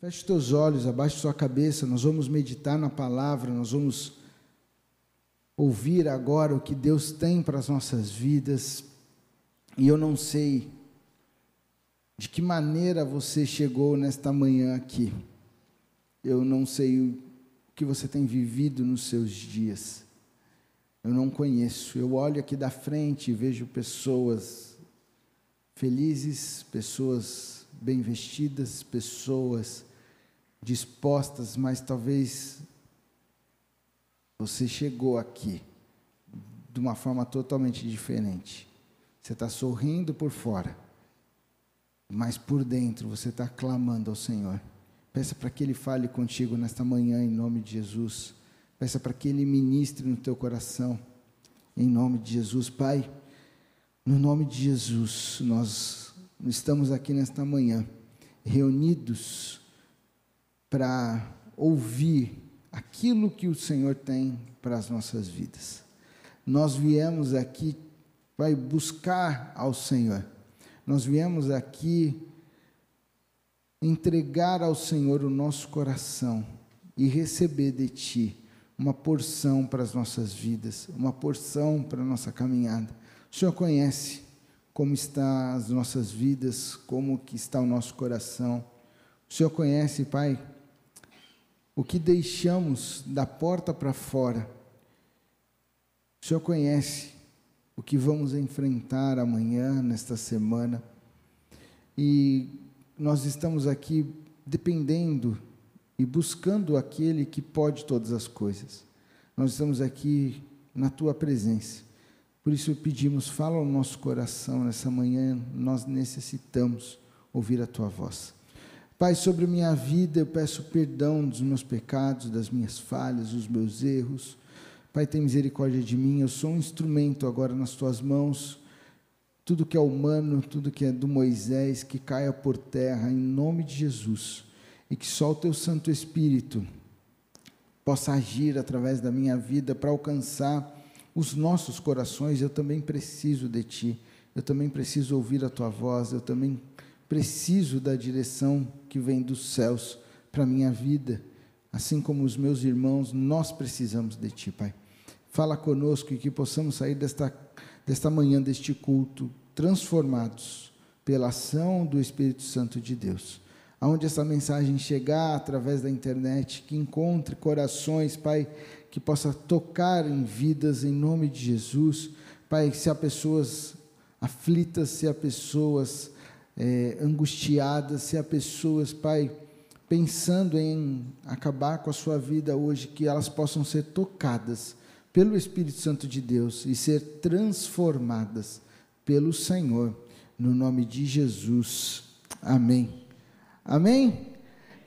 Feche teus olhos, abaixe sua cabeça, nós vamos meditar na palavra, nós vamos ouvir agora o que Deus tem para as nossas vidas. E eu não sei de que maneira você chegou nesta manhã aqui. Eu não sei o que você tem vivido nos seus dias. Eu não conheço. Eu olho aqui da frente e vejo pessoas felizes, pessoas bem vestidas, pessoas dispostas, mas talvez você chegou aqui de uma forma totalmente diferente. Você está sorrindo por fora, mas por dentro você está clamando ao Senhor. Peça para que Ele fale contigo nesta manhã, em nome de Jesus. Peça para que Ele ministre no teu coração, em nome de Jesus. Pai, no nome de Jesus, nós estamos aqui nesta manhã, reunidos para ouvir aquilo que o Senhor tem para as nossas vidas. Nós viemos aqui para buscar ao Senhor. Nós viemos aqui entregar ao Senhor o nosso coração e receber de Ti uma porção para as nossas vidas, uma porção para a nossa caminhada. O Senhor conhece como está as nossas vidas, como que está o nosso coração. O Senhor conhece, Pai, o que deixamos da porta para fora. O Senhor conhece o que vamos enfrentar amanhã, nesta semana. E nós estamos aqui dependendo e buscando aquele que pode todas as coisas. Nós estamos aqui na tua presença. Por isso pedimos, fala ao nosso coração nessa manhã, nós necessitamos ouvir a tua voz. Pai, sobre minha vida eu peço perdão dos meus pecados, das minhas falhas, dos meus erros. Pai, tem misericórdia de mim. Eu sou um instrumento agora nas tuas mãos tudo que é humano, tudo que é do Moisés, que caia por terra, em nome de Jesus, e que só o teu Santo Espírito possa agir através da minha vida para alcançar os nossos corações. Eu também preciso de Ti, eu também preciso ouvir a Tua voz, eu também preciso da direção que vem dos céus para a minha vida, assim como os meus irmãos, nós precisamos de Ti, Pai. Fala conosco e que possamos sair desta, desta manhã, deste culto, transformados pela ação do Espírito Santo de Deus. Aonde essa mensagem chegar através da internet, que encontre corações, Pai, que possa tocar em vidas em nome de Jesus. Pai, se há pessoas aflitas, se há pessoas é, angustiadas, se há pessoas, Pai, pensando em acabar com a sua vida hoje, que elas possam ser tocadas pelo Espírito Santo de Deus e ser transformadas pelo Senhor, no nome de Jesus. Amém. Amém?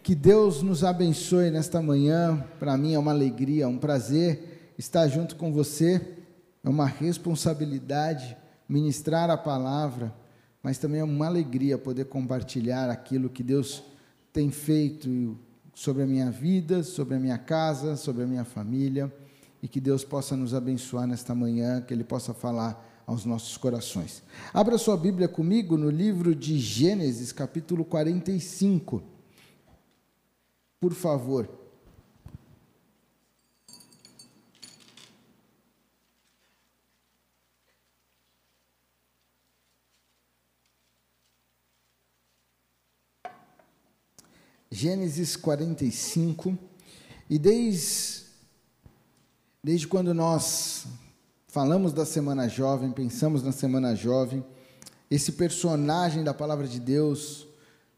Que Deus nos abençoe nesta manhã. Para mim é uma alegria, um prazer estar junto com você. É uma responsabilidade ministrar a palavra, mas também é uma alegria poder compartilhar aquilo que Deus tem feito sobre a minha vida, sobre a minha casa, sobre a minha família, e que Deus possa nos abençoar nesta manhã, que Ele possa falar aos nossos corações. Abra sua Bíblia comigo no livro de Gênesis, capítulo 45. Por favor. Gênesis 45, e desde, desde quando nós falamos da Semana Jovem, pensamos na Semana Jovem, esse personagem da palavra de Deus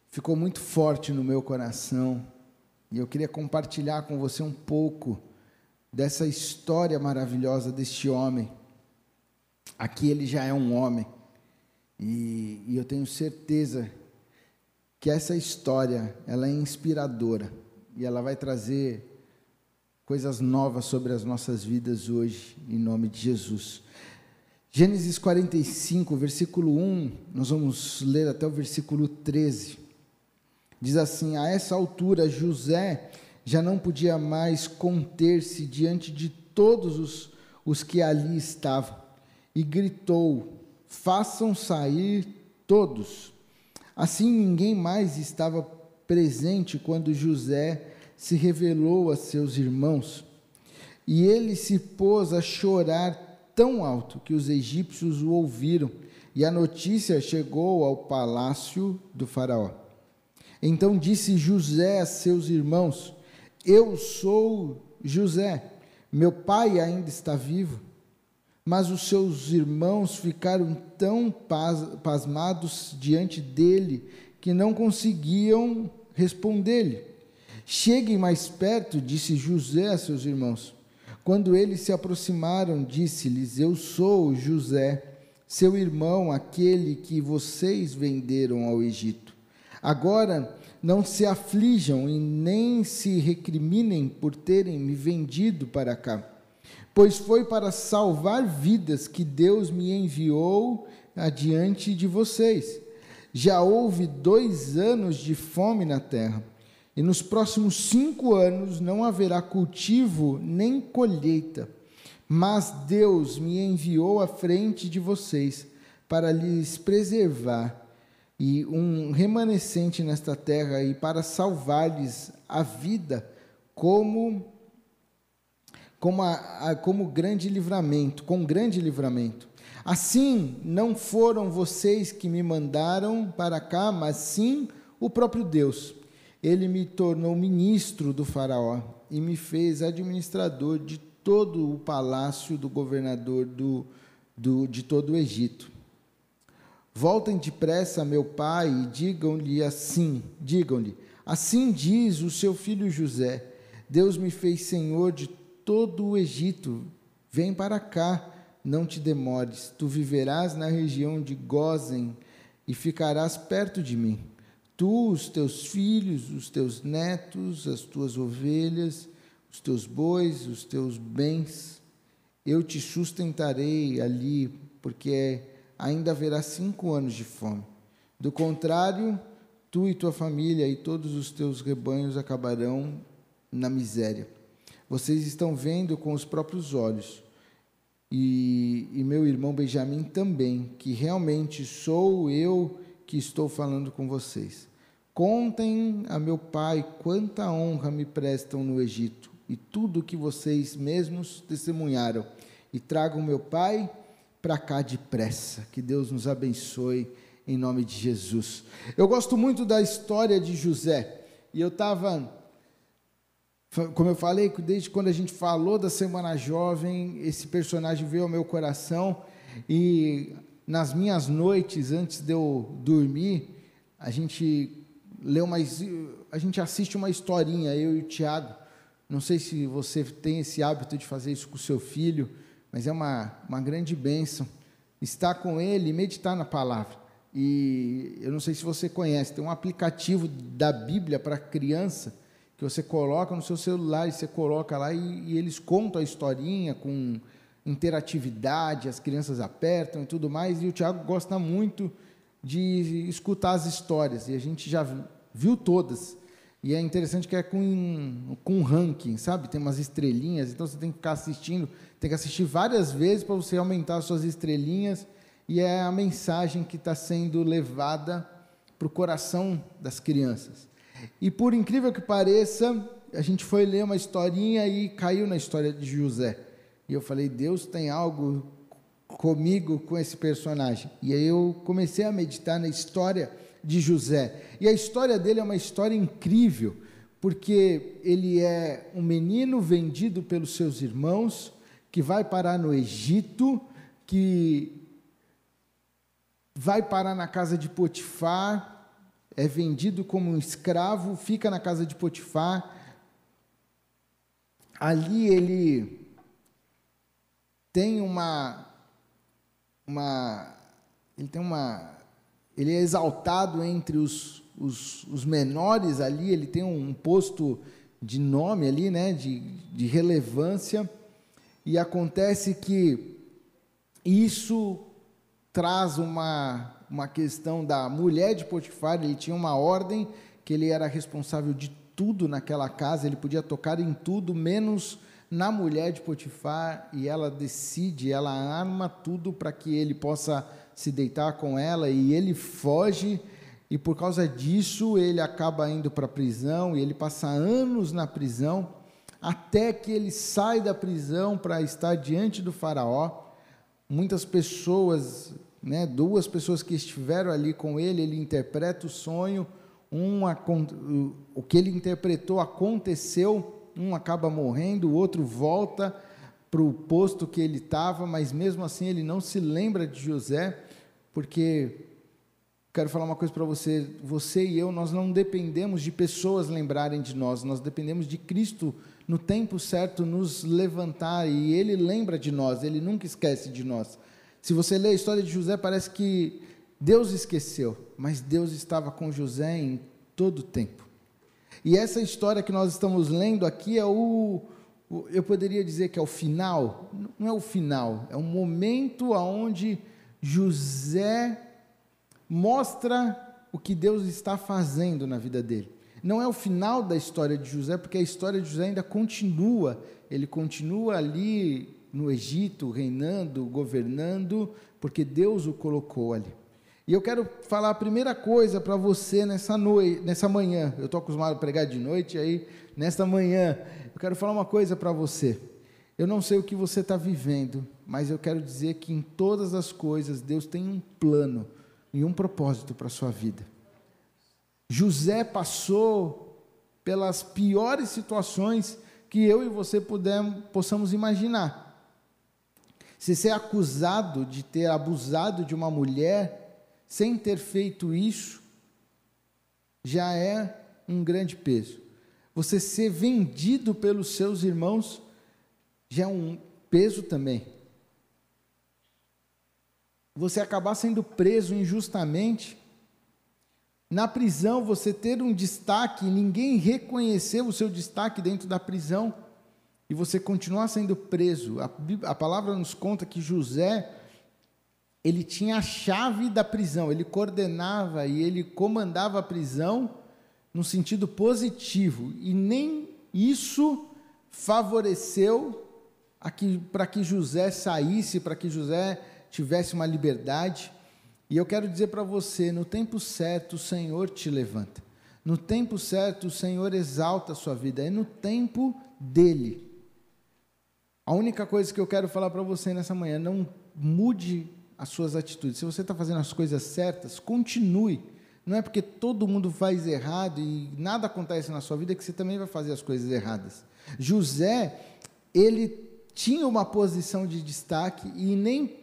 ficou muito forte no meu coração e eu queria compartilhar com você um pouco dessa história maravilhosa deste homem. Aqui ele já é um homem e, e eu tenho certeza que essa história ela é inspiradora e ela vai trazer coisas novas sobre as nossas vidas hoje, em nome de Jesus. Gênesis 45, versículo 1, nós vamos ler até o versículo 13. Diz assim: A essa altura, José já não podia mais conter-se diante de todos os, os que ali estavam, e gritou: Façam sair todos. Assim ninguém mais estava presente quando José se revelou a seus irmãos. E ele se pôs a chorar tão alto que os egípcios o ouviram, e a notícia chegou ao palácio do Faraó. Então disse José a seus irmãos: Eu sou José, meu pai ainda está vivo. Mas os seus irmãos ficaram tão pasmados diante dele que não conseguiam responder-lhe. Cheguem mais perto, disse José a seus irmãos. Quando eles se aproximaram, disse-lhes: Eu sou José, seu irmão, aquele que vocês venderam ao Egito. Agora não se aflijam e nem se recriminem por terem me vendido para cá pois foi para salvar vidas que Deus me enviou adiante de vocês. Já houve dois anos de fome na terra, e nos próximos cinco anos não haverá cultivo nem colheita. Mas Deus me enviou à frente de vocês para lhes preservar e um remanescente nesta terra e para salvar-lhes a vida, como como, a, a, como grande livramento, com grande livramento. Assim, não foram vocês que me mandaram para cá, mas sim o próprio Deus. Ele me tornou ministro do Faraó e me fez administrador de todo o palácio do governador do, do, de todo o Egito. Voltem depressa a meu pai e digam-lhe assim: digam-lhe, assim diz o seu filho José: Deus me fez senhor de todo o Egito. Vem para cá, não te demores. Tu viverás na região de Gozen e ficarás perto de mim. Tu, os teus filhos, os teus netos, as tuas ovelhas, os teus bois, os teus bens. Eu te sustentarei ali, porque ainda haverá cinco anos de fome. Do contrário, tu e tua família e todos os teus rebanhos acabarão na miséria. Vocês estão vendo com os próprios olhos, e, e meu irmão Benjamim também, que realmente sou eu que estou falando com vocês. Contem a meu pai quanta honra me prestam no Egito e tudo o que vocês mesmos testemunharam. E tragam meu pai para cá depressa. Que Deus nos abençoe em nome de Jesus. Eu gosto muito da história de José. E eu estava como eu falei, desde quando a gente falou da Semana Jovem, esse personagem veio ao meu coração e nas minhas noites, antes de eu dormir, a gente lê uma, a gente assiste uma historinha, eu e o Tiago. Não sei se você tem esse hábito de fazer isso com o seu filho, mas é uma, uma grande bênção estar com ele e meditar na palavra. E eu não sei se você conhece, tem um aplicativo da Bíblia para criança que você coloca no seu celular e você coloca lá e, e eles contam a historinha com interatividade, as crianças apertam e tudo mais. E o Tiago gosta muito de escutar as histórias, e a gente já viu todas. E é interessante que é com, com ranking, sabe? Tem umas estrelinhas, então você tem que ficar assistindo, tem que assistir várias vezes para você aumentar as suas estrelinhas, e é a mensagem que está sendo levada para o coração das crianças. E por incrível que pareça, a gente foi ler uma historinha e caiu na história de José. E eu falei, Deus tem algo comigo com esse personagem. E aí eu comecei a meditar na história de José. E a história dele é uma história incrível, porque ele é um menino vendido pelos seus irmãos, que vai parar no Egito, que vai parar na casa de Potifar, é vendido como um escravo, fica na casa de Potifar. Ali ele tem uma, uma ele tem uma, ele é exaltado entre os, os, os menores ali, ele tem um posto de nome ali, né, de, de relevância, e acontece que isso traz uma uma questão da mulher de Potifar, ele tinha uma ordem que ele era responsável de tudo naquela casa, ele podia tocar em tudo, menos na mulher de Potifar, e ela decide, ela arma tudo para que ele possa se deitar com ela, e ele foge, e por causa disso ele acaba indo para a prisão e ele passa anos na prisão até que ele sai da prisão para estar diante do faraó. Muitas pessoas, né, duas pessoas que estiveram ali com ele, ele interpreta o sonho, um, o que ele interpretou aconteceu, um acaba morrendo, o outro volta para o posto que ele estava, mas mesmo assim ele não se lembra de José, porque quero falar uma coisa para você, você e eu, nós não dependemos de pessoas lembrarem de nós, nós dependemos de Cristo no tempo certo nos levantar e ele lembra de nós, ele nunca esquece de nós. Se você lê a história de José, parece que Deus esqueceu, mas Deus estava com José em todo o tempo. E essa história que nós estamos lendo aqui é o, o eu poderia dizer que é o final, não é o final, é um momento onde José mostra o que Deus está fazendo na vida dele não é o final da história de José, porque a história de José ainda continua. Ele continua ali no Egito, reinando, governando, porque Deus o colocou ali. E eu quero falar a primeira coisa para você nessa noite, nessa manhã. Eu estou acostumado a pregar de noite, aí nesta manhã eu quero falar uma coisa para você. Eu não sei o que você está vivendo, mas eu quero dizer que em todas as coisas Deus tem um plano e um propósito para a sua vida. José passou pelas piores situações que eu e você podemos, possamos imaginar. Se ser acusado de ter abusado de uma mulher sem ter feito isso, já é um grande peso. Você ser vendido pelos seus irmãos já é um peso também. Você acabar sendo preso injustamente na prisão você ter um destaque, ninguém reconheceu o seu destaque dentro da prisão e você continuar sendo preso. A, a, palavra nos conta que José ele tinha a chave da prisão, ele coordenava e ele comandava a prisão no sentido positivo e nem isso favoreceu para que José saísse, para que José tivesse uma liberdade. E eu quero dizer para você: no tempo certo, o Senhor te levanta. No tempo certo, o Senhor exalta a sua vida. É no tempo dele. A única coisa que eu quero falar para você nessa manhã: não mude as suas atitudes. Se você está fazendo as coisas certas, continue. Não é porque todo mundo faz errado e nada acontece na sua vida que você também vai fazer as coisas erradas. José, ele tinha uma posição de destaque e nem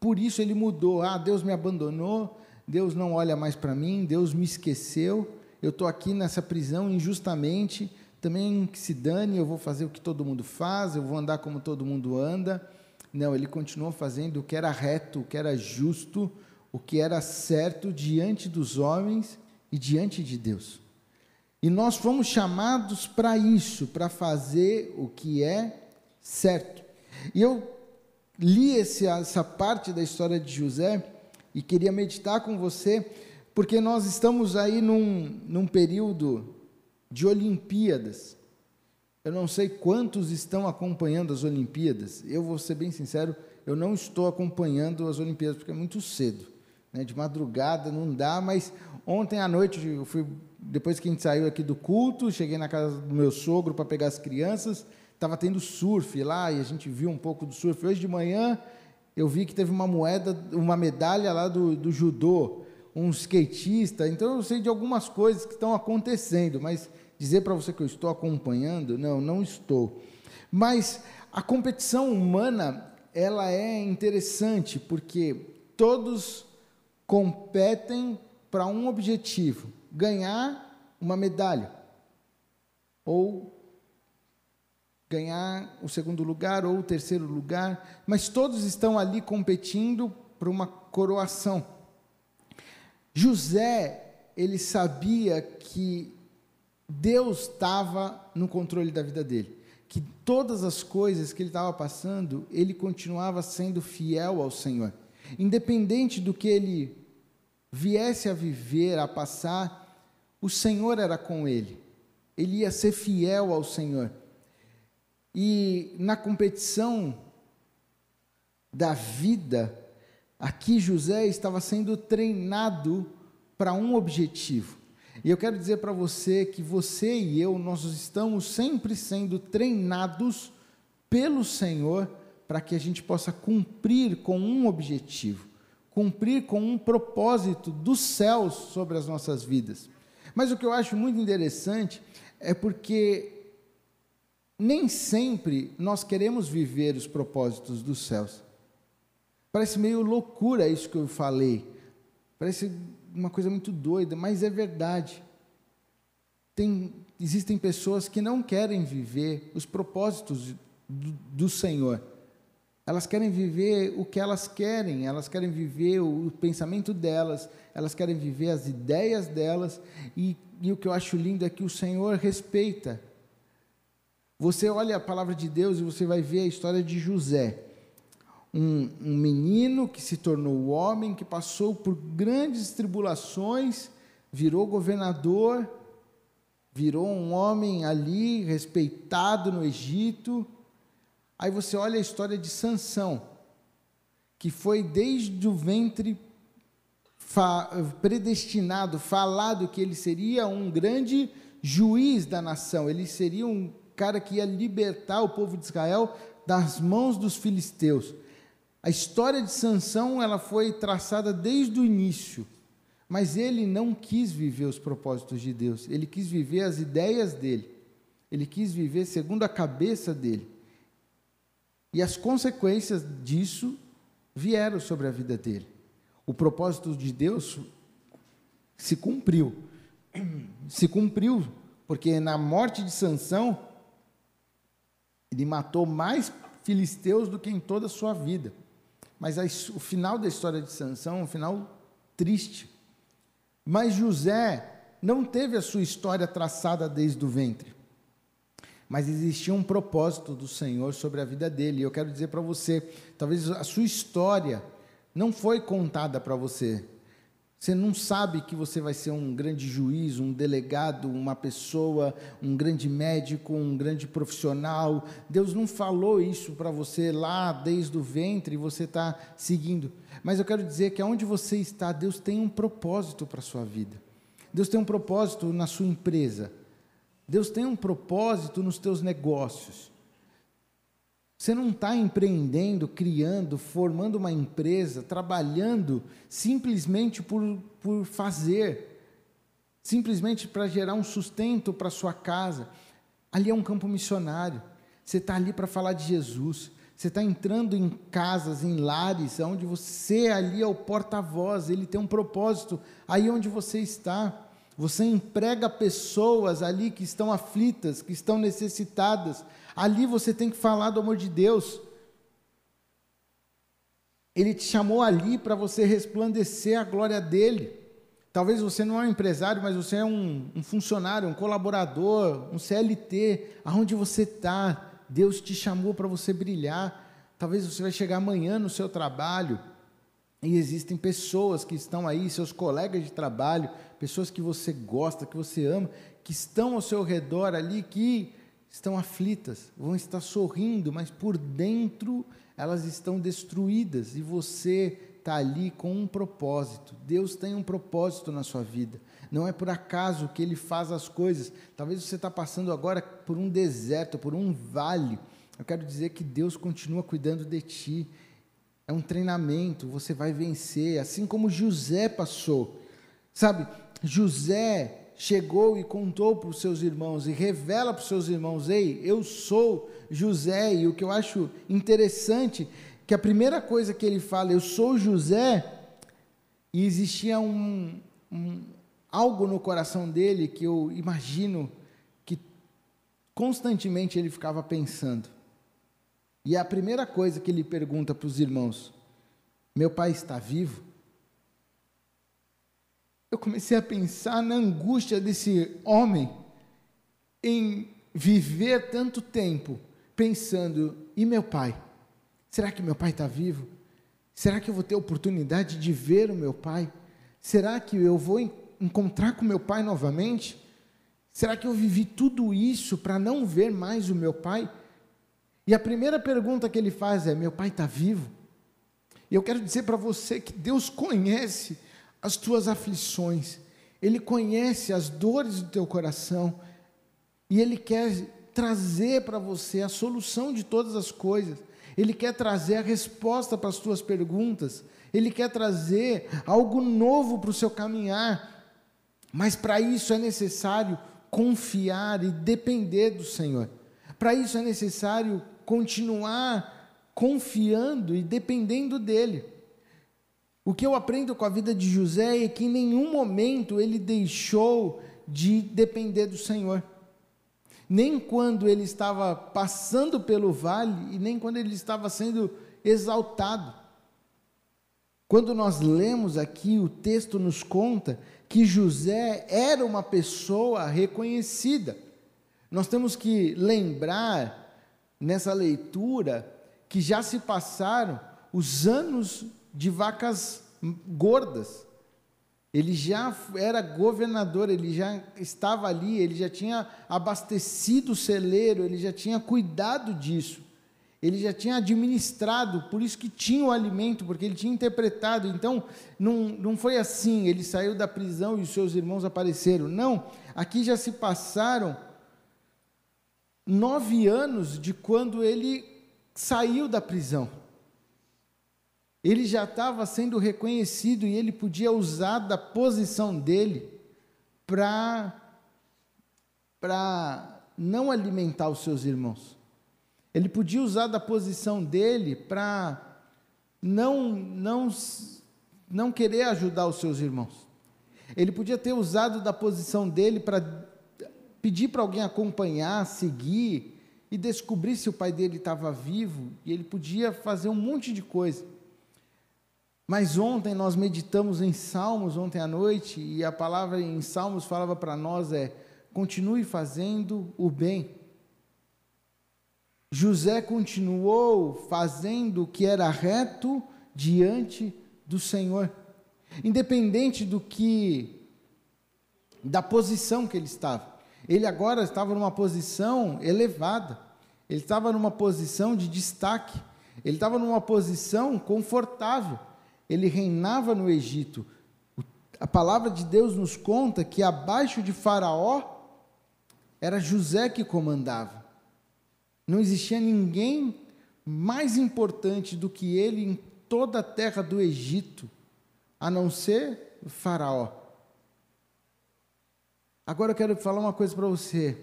por isso ele mudou. Ah, Deus me abandonou, Deus não olha mais para mim, Deus me esqueceu, eu estou aqui nessa prisão injustamente, também que se dane, eu vou fazer o que todo mundo faz, eu vou andar como todo mundo anda. Não, ele continuou fazendo o que era reto, o que era justo, o que era certo diante dos homens e diante de Deus. E nós fomos chamados para isso, para fazer o que é certo. E eu li esse, essa parte da história de José e queria meditar com você, porque nós estamos aí num, num período de Olimpíadas. Eu não sei quantos estão acompanhando as Olimpíadas. Eu vou ser bem sincero, eu não estou acompanhando as Olimpíadas porque é muito cedo, né? De madrugada não dá, mas ontem à noite eu fui depois que a gente saiu aqui do culto, cheguei na casa do meu sogro para pegar as crianças estava tendo surf lá e a gente viu um pouco do surf. Hoje de manhã eu vi que teve uma moeda, uma medalha lá do, do judô, um skatista. Então eu sei de algumas coisas que estão acontecendo, mas dizer para você que eu estou acompanhando, não, não estou. Mas a competição humana ela é interessante porque todos competem para um objetivo: ganhar uma medalha ou ganhar o segundo lugar ou o terceiro lugar, mas todos estão ali competindo por uma coroação. José, ele sabia que Deus estava no controle da vida dele, que todas as coisas que ele estava passando, ele continuava sendo fiel ao Senhor. Independente do que ele viesse a viver, a passar, o Senhor era com ele. Ele ia ser fiel ao Senhor. E na competição da vida, aqui José estava sendo treinado para um objetivo. E eu quero dizer para você que você e eu, nós estamos sempre sendo treinados pelo Senhor para que a gente possa cumprir com um objetivo, cumprir com um propósito dos céus sobre as nossas vidas. Mas o que eu acho muito interessante é porque nem sempre nós queremos viver os propósitos dos céus. Parece meio loucura isso que eu falei. Parece uma coisa muito doida, mas é verdade. Tem, existem pessoas que não querem viver os propósitos do, do Senhor. Elas querem viver o que elas querem, elas querem viver o, o pensamento delas, elas querem viver as ideias delas, e, e o que eu acho lindo é que o Senhor respeita. Você olha a palavra de Deus e você vai ver a história de José um, um menino que se tornou homem, que passou por grandes tribulações, virou governador, virou um homem ali respeitado no Egito. Aí você olha a história de Sansão, que foi desde o ventre fa predestinado, falado que ele seria um grande juiz da nação, ele seria um cara que ia libertar o povo de Israel das mãos dos filisteus. A história de Sansão, ela foi traçada desde o início, mas ele não quis viver os propósitos de Deus, ele quis viver as ideias dele. Ele quis viver segundo a cabeça dele. E as consequências disso vieram sobre a vida dele. O propósito de Deus se cumpriu. Se cumpriu, porque na morte de Sansão, ele matou mais filisteus do que em toda a sua vida. Mas a, o final da história de Sansão é um final triste. Mas José não teve a sua história traçada desde o ventre. Mas existia um propósito do Senhor sobre a vida dele. E eu quero dizer para você, talvez a sua história não foi contada para você. Você não sabe que você vai ser um grande juiz, um delegado, uma pessoa, um grande médico, um grande profissional. Deus não falou isso para você lá desde o ventre e você está seguindo. Mas eu quero dizer que aonde você está, Deus tem um propósito para a sua vida. Deus tem um propósito na sua empresa. Deus tem um propósito nos teus negócios. Você não está empreendendo, criando, formando uma empresa, trabalhando simplesmente por, por fazer, simplesmente para gerar um sustento para sua casa. Ali é um campo missionário. Você está ali para falar de Jesus. Você está entrando em casas, em lares, onde você ali é o porta-voz, ele tem um propósito aí onde você está. Você emprega pessoas ali que estão aflitas, que estão necessitadas, Ali você tem que falar do amor de Deus. Ele te chamou ali para você resplandecer a glória dele. Talvez você não é um empresário, mas você é um, um funcionário, um colaborador, um CLT. Aonde você está, Deus te chamou para você brilhar. Talvez você vai chegar amanhã no seu trabalho e existem pessoas que estão aí, seus colegas de trabalho, pessoas que você gosta, que você ama, que estão ao seu redor ali, que estão aflitas, vão estar sorrindo, mas por dentro elas estão destruídas e você está ali com um propósito. Deus tem um propósito na sua vida. Não é por acaso que Ele faz as coisas. Talvez você está passando agora por um deserto, por um vale. Eu quero dizer que Deus continua cuidando de ti. É um treinamento, você vai vencer, assim como José passou. Sabe, José chegou e contou para os seus irmãos e revela para os seus irmãos: Ei, eu sou José. E o que eu acho interessante, que a primeira coisa que ele fala, eu sou José, e existia um, um algo no coração dele que eu imagino que constantemente ele ficava pensando. E a primeira coisa que ele pergunta para os irmãos: Meu pai está vivo? Eu comecei a pensar na angústia desse homem em viver tanto tempo pensando: e meu pai? Será que meu pai está vivo? Será que eu vou ter oportunidade de ver o meu pai? Será que eu vou encontrar com meu pai novamente? Será que eu vivi tudo isso para não ver mais o meu pai? E a primeira pergunta que ele faz é: meu pai está vivo? E eu quero dizer para você que Deus conhece as tuas aflições, Ele conhece as dores do teu coração e Ele quer trazer para você a solução de todas as coisas. Ele quer trazer a resposta para as tuas perguntas. Ele quer trazer algo novo para o seu caminhar. Mas para isso é necessário confiar e depender do Senhor. Para isso é necessário continuar confiando e dependendo dele. O que eu aprendo com a vida de José é que em nenhum momento ele deixou de depender do Senhor. Nem quando ele estava passando pelo vale e nem quando ele estava sendo exaltado. Quando nós lemos aqui, o texto nos conta que José era uma pessoa reconhecida. Nós temos que lembrar nessa leitura que já se passaram os anos de vacas gordas. Ele já era governador, ele já estava ali, ele já tinha abastecido o celeiro, ele já tinha cuidado disso. Ele já tinha administrado, por isso que tinha o alimento, porque ele tinha interpretado. Então, não, não foi assim, ele saiu da prisão e os seus irmãos apareceram. Não, aqui já se passaram nove anos de quando ele saiu da prisão. Ele já estava sendo reconhecido e ele podia usar da posição dele para para não alimentar os seus irmãos. Ele podia usar da posição dele para não não não querer ajudar os seus irmãos. Ele podia ter usado da posição dele para pedir para alguém acompanhar, seguir e descobrir se o pai dele estava vivo, e ele podia fazer um monte de coisa. Mas ontem nós meditamos em Salmos, ontem à noite, e a palavra em Salmos falava para nós é: continue fazendo o bem. José continuou fazendo o que era reto diante do Senhor, independente do que, da posição que ele estava. Ele agora estava numa posição elevada, ele estava numa posição de destaque, ele estava numa posição confortável ele reinava no Egito. A palavra de Deus nos conta que abaixo de Faraó era José que comandava. Não existia ninguém mais importante do que ele em toda a terra do Egito, a não ser Faraó. Agora eu quero falar uma coisa para você.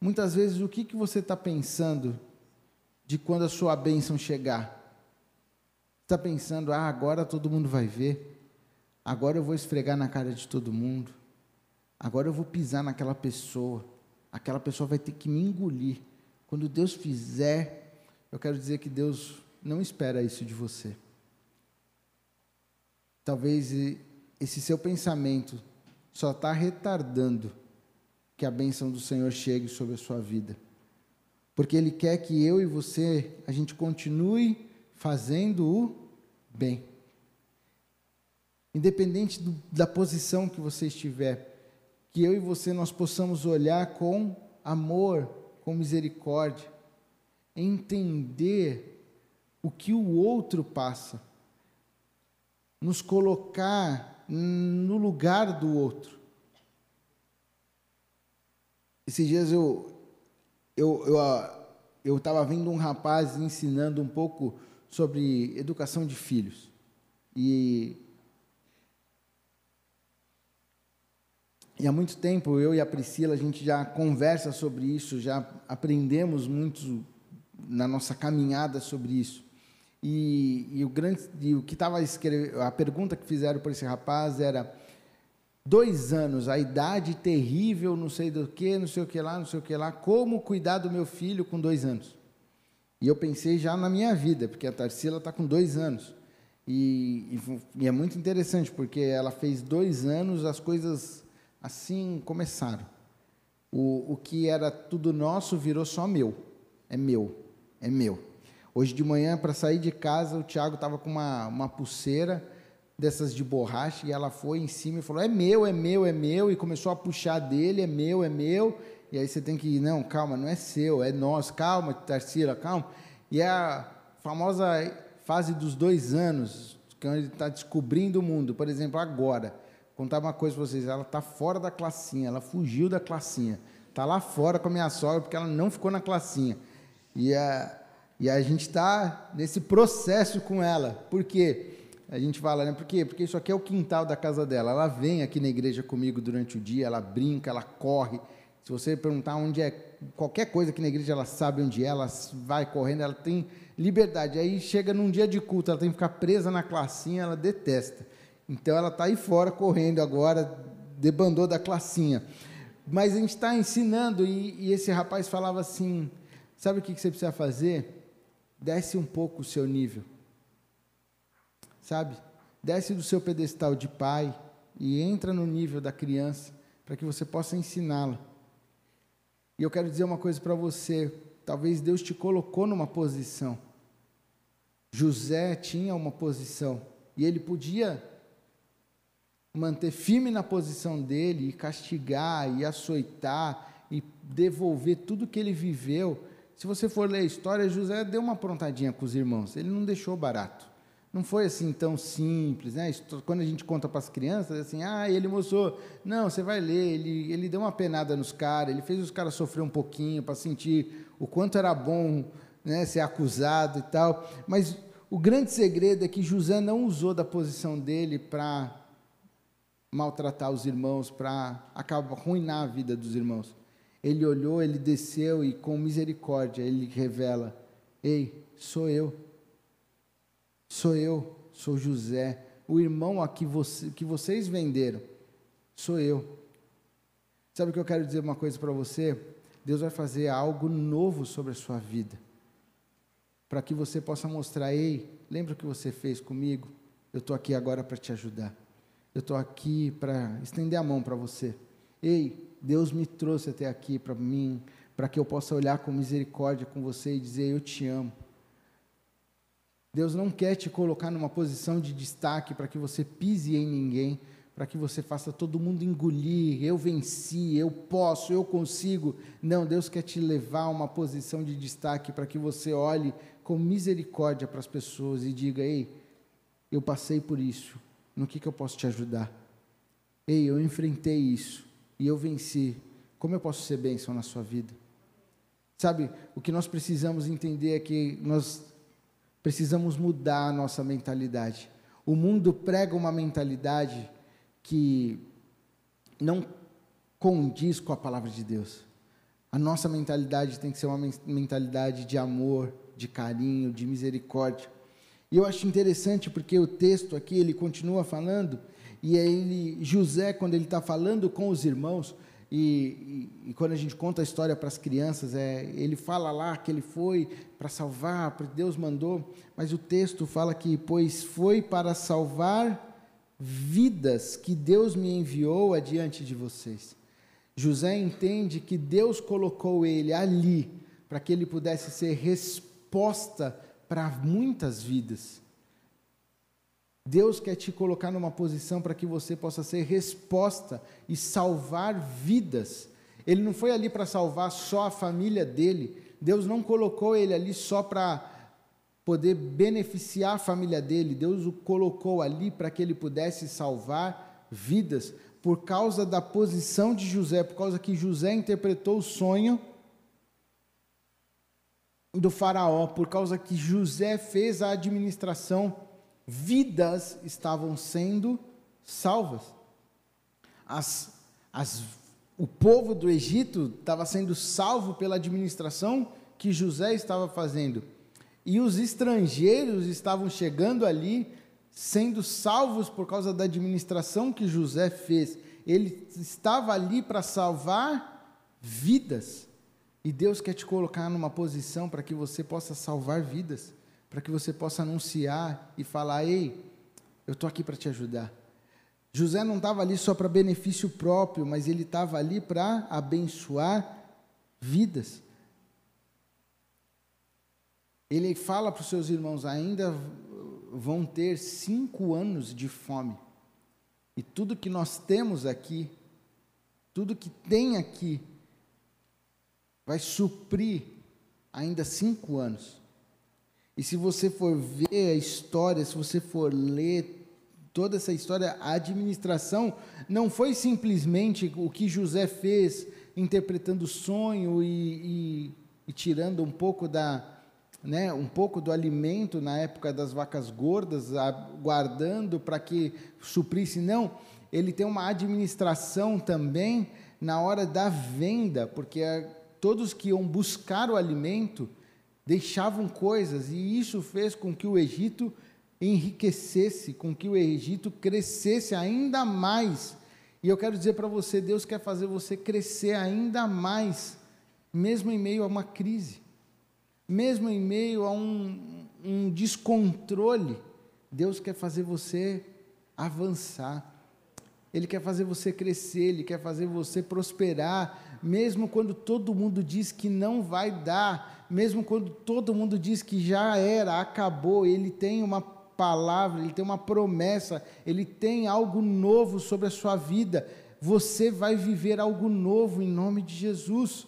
Muitas vezes, o que, que você está pensando de quando a sua bênção chegar? Está pensando, ah, agora todo mundo vai ver, agora eu vou esfregar na cara de todo mundo, agora eu vou pisar naquela pessoa, aquela pessoa vai ter que me engolir. Quando Deus fizer, eu quero dizer que Deus não espera isso de você. Talvez esse seu pensamento só está retardando que a bênção do Senhor chegue sobre a sua vida. Porque Ele quer que eu e você, a gente continue fazendo o bem. Independente do, da posição que você estiver, que eu e você nós possamos olhar com amor, com misericórdia, entender o que o outro passa, nos colocar no lugar do outro. Esses dias eu eu eu estava vendo um rapaz ensinando um pouco sobre educação de filhos. E, e há muito tempo eu e a Priscila a gente já conversa sobre isso, já aprendemos muito na nossa caminhada sobre isso. E, e o grande, e o que estava a pergunta que fizeram para esse rapaz era dois anos, a idade terrível, não sei do que, não sei o que lá, não sei o que lá, como cuidar do meu filho com dois anos? E eu pensei já na minha vida, porque a Tarsila está com dois anos. E, e, e, é muito interessante, porque ela fez dois anos, as coisas assim começaram. O, o que era tudo nosso virou só meu. É meu, é meu. Hoje de manhã, para sair de casa, o Tiago estava com uma, uma pulseira dessas de borracha e ela foi em cima e falou: É meu, é meu, é meu. E começou a puxar dele: É meu, é meu. E aí você tem que, não, calma, não é seu, é nosso, calma, Tarsila, calma. E é a famosa fase dos dois anos, quando ele está descobrindo o mundo. Por exemplo, agora, contar uma coisa para vocês: ela está fora da classinha, ela fugiu da classinha, está lá fora com a minha sogra porque ela não ficou na classinha. E a, e a gente está nesse processo com ela. Por quê? A gente fala, né? Por quê? Porque isso aqui é o quintal da casa dela. Ela vem aqui na igreja comigo durante o dia, ela brinca, ela corre. Se você perguntar onde é qualquer coisa aqui na igreja, ela sabe onde é, ela vai correndo, ela tem liberdade. Aí chega num dia de culto, ela tem que ficar presa na classinha, ela detesta. Então ela está aí fora correndo agora, debandou da classinha. Mas a gente está ensinando, e, e, esse rapaz falava assim: sabe o que, que você precisa fazer? Desce um pouco o seu nível. Sabe? Desce do seu pedestal de pai e entra no nível da criança para que você possa ensiná-la. E eu quero dizer uma coisa para você: talvez Deus te colocou numa posição. José tinha uma posição e ele podia manter firme na posição dele e castigar e açoitar e devolver tudo que ele viveu. Se você for ler a história, José deu uma aprontadinha com os irmãos, ele não deixou barato. Não foi assim tão simples, né? Quando a gente conta para as crianças, assim, ah, ele mostrou. Não, você vai ler, ele, ele deu uma penada nos caras, ele fez os caras sofrer um pouquinho para sentir o quanto era bom né, ser acusado e tal. Mas o grande segredo é que José não usou da posição dele para maltratar os irmãos, para acabar arruinar a vida dos irmãos. Ele olhou, ele desceu e com misericórdia ele revela: Ei, sou eu. Sou eu, sou José, o irmão a que, você, que vocês venderam, sou eu. Sabe o que eu quero dizer uma coisa para você? Deus vai fazer algo novo sobre a sua vida, para que você possa mostrar: ei, lembra o que você fez comigo? Eu estou aqui agora para te ajudar. Eu estou aqui para estender a mão para você. Ei, Deus me trouxe até aqui para mim, para que eu possa olhar com misericórdia com você e dizer: Eu te amo. Deus não quer te colocar numa posição de destaque para que você pise em ninguém, para que você faça todo mundo engolir, eu venci, eu posso, eu consigo. Não, Deus quer te levar a uma posição de destaque para que você olhe com misericórdia para as pessoas e diga: Ei, eu passei por isso, no que, que eu posso te ajudar? Ei, eu enfrentei isso e eu venci. Como eu posso ser bênção na sua vida? Sabe, o que nós precisamos entender é que nós Precisamos mudar a nossa mentalidade. O mundo prega uma mentalidade que não condiz com a palavra de Deus. A nossa mentalidade tem que ser uma mentalidade de amor, de carinho, de misericórdia. E eu acho interessante porque o texto aqui ele continua falando e ele José quando ele está falando com os irmãos e, e, quando a gente conta a história para as crianças, é, ele fala lá que ele foi para salvar, porque Deus mandou, mas o texto fala que, pois foi para salvar vidas que Deus me enviou adiante de vocês. José entende que Deus colocou ele ali para que ele pudesse ser resposta para muitas vidas. Deus quer te colocar numa posição para que você possa ser resposta e salvar vidas. Ele não foi ali para salvar só a família dele. Deus não colocou ele ali só para poder beneficiar a família dele. Deus o colocou ali para que ele pudesse salvar vidas por causa da posição de José, por causa que José interpretou o sonho do faraó, por causa que José fez a administração vidas estavam sendo salvas. As, as, o povo do Egito estava sendo salvo pela administração que José estava fazendo. E os estrangeiros estavam chegando ali, sendo salvos por causa da administração que José fez. Ele estava ali para salvar vidas. E Deus quer te colocar numa posição para que você possa salvar vidas para que você possa anunciar e falar: ei, eu estou aqui para te ajudar. José não estava ali só para benefício próprio, mas ele estava ali para abençoar vidas. Ele fala para os seus irmãos: ainda vão ter cinco anos de fome. E tudo que nós temos aqui, tudo que tem aqui, vai suprir ainda cinco anos. E se você for ver a história, se você for ler toda essa história, a administração não foi simplesmente o que José fez interpretando o sonho e, e, e tirando um pouco da, né, um pouco do alimento na época das vacas gordas, guardando para que suprisse. Não, ele tem uma administração também na hora da venda, porque todos que iam buscar o alimento deixavam coisas, e isso fez com que o Egito enriquecesse, com que o Egito crescesse ainda mais. E eu quero dizer para você, Deus quer fazer você crescer ainda mais, mesmo em meio a uma crise mesmo em meio a um, um descontrole, Deus quer fazer você avançar. Ele quer fazer você crescer, Ele quer fazer você prosperar, mesmo quando todo mundo diz que não vai dar, mesmo quando todo mundo diz que já era, acabou, Ele tem uma palavra, Ele tem uma promessa, Ele tem algo novo sobre a sua vida. Você vai viver algo novo em nome de Jesus.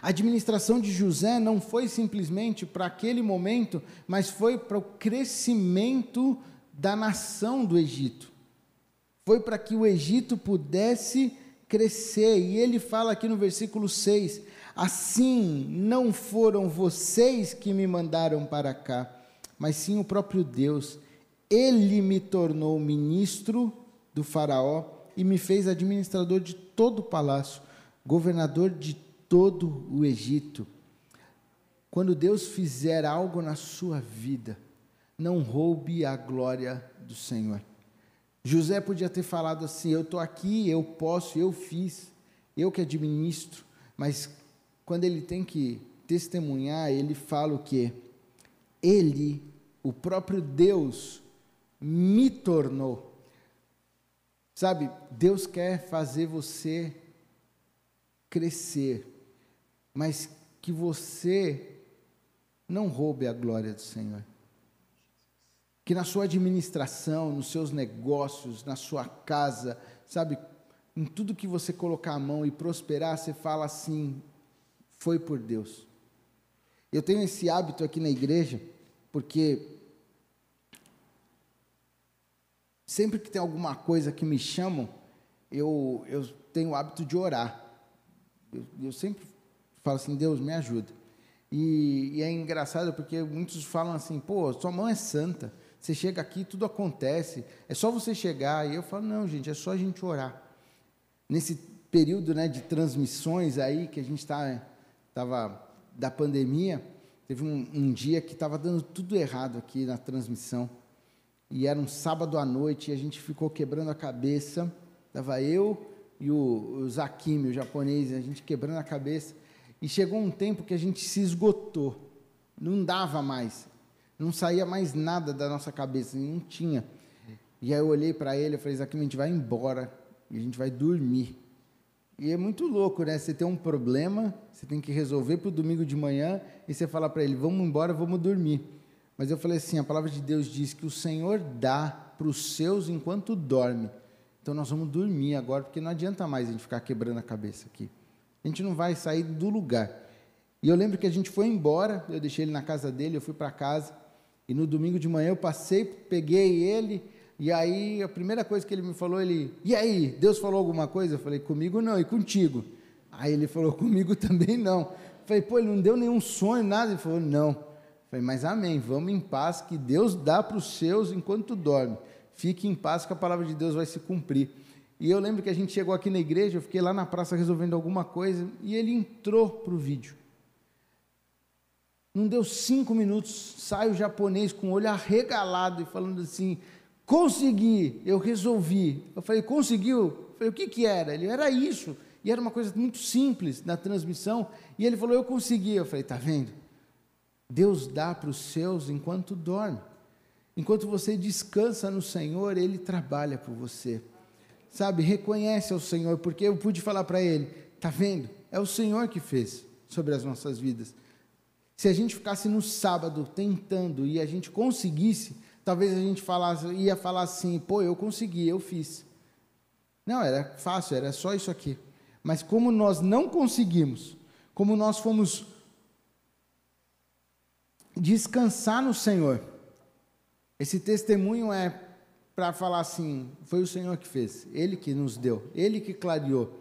A administração de José não foi simplesmente para aquele momento, mas foi para o crescimento da nação do Egito. Foi para que o Egito pudesse crescer. E ele fala aqui no versículo 6: Assim não foram vocês que me mandaram para cá, mas sim o próprio Deus. Ele me tornou ministro do Faraó e me fez administrador de todo o palácio, governador de todo o Egito. Quando Deus fizer algo na sua vida, não roube a glória do Senhor. José podia ter falado assim: Eu estou aqui, eu posso, eu fiz, eu que administro, mas quando ele tem que testemunhar, ele fala o que? Ele, o próprio Deus, me tornou. Sabe, Deus quer fazer você crescer, mas que você não roube a glória do Senhor. Que na sua administração, nos seus negócios, na sua casa, sabe, em tudo que você colocar a mão e prosperar, você fala assim: foi por Deus. Eu tenho esse hábito aqui na igreja, porque sempre que tem alguma coisa que me chamam, eu, eu tenho o hábito de orar. Eu, eu sempre fala assim, Deus, me ajuda. E, e, é engraçado porque muitos falam assim, pô, sua mão é santa, você chega aqui, tudo acontece, é só você chegar. E eu falo, não, gente, é só a gente orar. Nesse período né, de transmissões aí, que a gente estava tá, da pandemia, teve um, um dia que estava dando tudo errado aqui na transmissão. E era um sábado à noite e a gente ficou quebrando a cabeça. Estava eu e o, o Zakimi, o japonês, a gente quebrando a cabeça. E chegou um tempo que a gente se esgotou, não dava mais, não saía mais nada da nossa cabeça, não tinha. E aí eu olhei para ele e falei, aqui a gente vai embora e a gente vai dormir. E é muito louco, né? Você tem um problema, você tem que resolver para o domingo de manhã e você fala para ele, vamos embora, vamos dormir. Mas eu falei assim, a palavra de Deus diz que o Senhor dá para os seus enquanto dorme. Então nós vamos dormir agora, porque não adianta mais a gente ficar quebrando a cabeça aqui. A gente não vai sair do lugar. E eu lembro que a gente foi embora, eu deixei ele na casa dele, eu fui para casa, e no domingo de manhã eu passei, peguei ele, e aí a primeira coisa que ele me falou, ele, e aí, Deus falou alguma coisa? Eu falei, comigo não, e contigo? Aí ele falou, comigo também não. Eu falei, pô, ele não deu nenhum sonho, nada? Ele falou, não. Eu falei, mas amém, vamos em paz, que Deus dá para os seus enquanto tu dorme. Fique em paz, que a palavra de Deus vai se cumprir. E eu lembro que a gente chegou aqui na igreja, eu fiquei lá na praça resolvendo alguma coisa, e ele entrou para o vídeo. Não deu cinco minutos, sai o japonês com o olho arregalado e falando assim: consegui, eu resolvi. Eu falei: conseguiu? Eu falei: o que, que era? Ele era isso. E era uma coisa muito simples na transmissão. E ele falou: eu consegui. Eu falei: tá vendo? Deus dá para os seus enquanto dorme. Enquanto você descansa no Senhor, Ele trabalha por você sabe, reconhece ao Senhor, porque eu pude falar para ele: está vendo? É o Senhor que fez sobre as nossas vidas. Se a gente ficasse no sábado tentando e a gente conseguisse, talvez a gente falasse, ia falar assim: pô, eu consegui, eu fiz. Não, era fácil, era só isso aqui. Mas como nós não conseguimos, como nós fomos descansar no Senhor. Esse testemunho é para falar assim: foi o Senhor que fez, Ele que nos deu, Ele que clareou.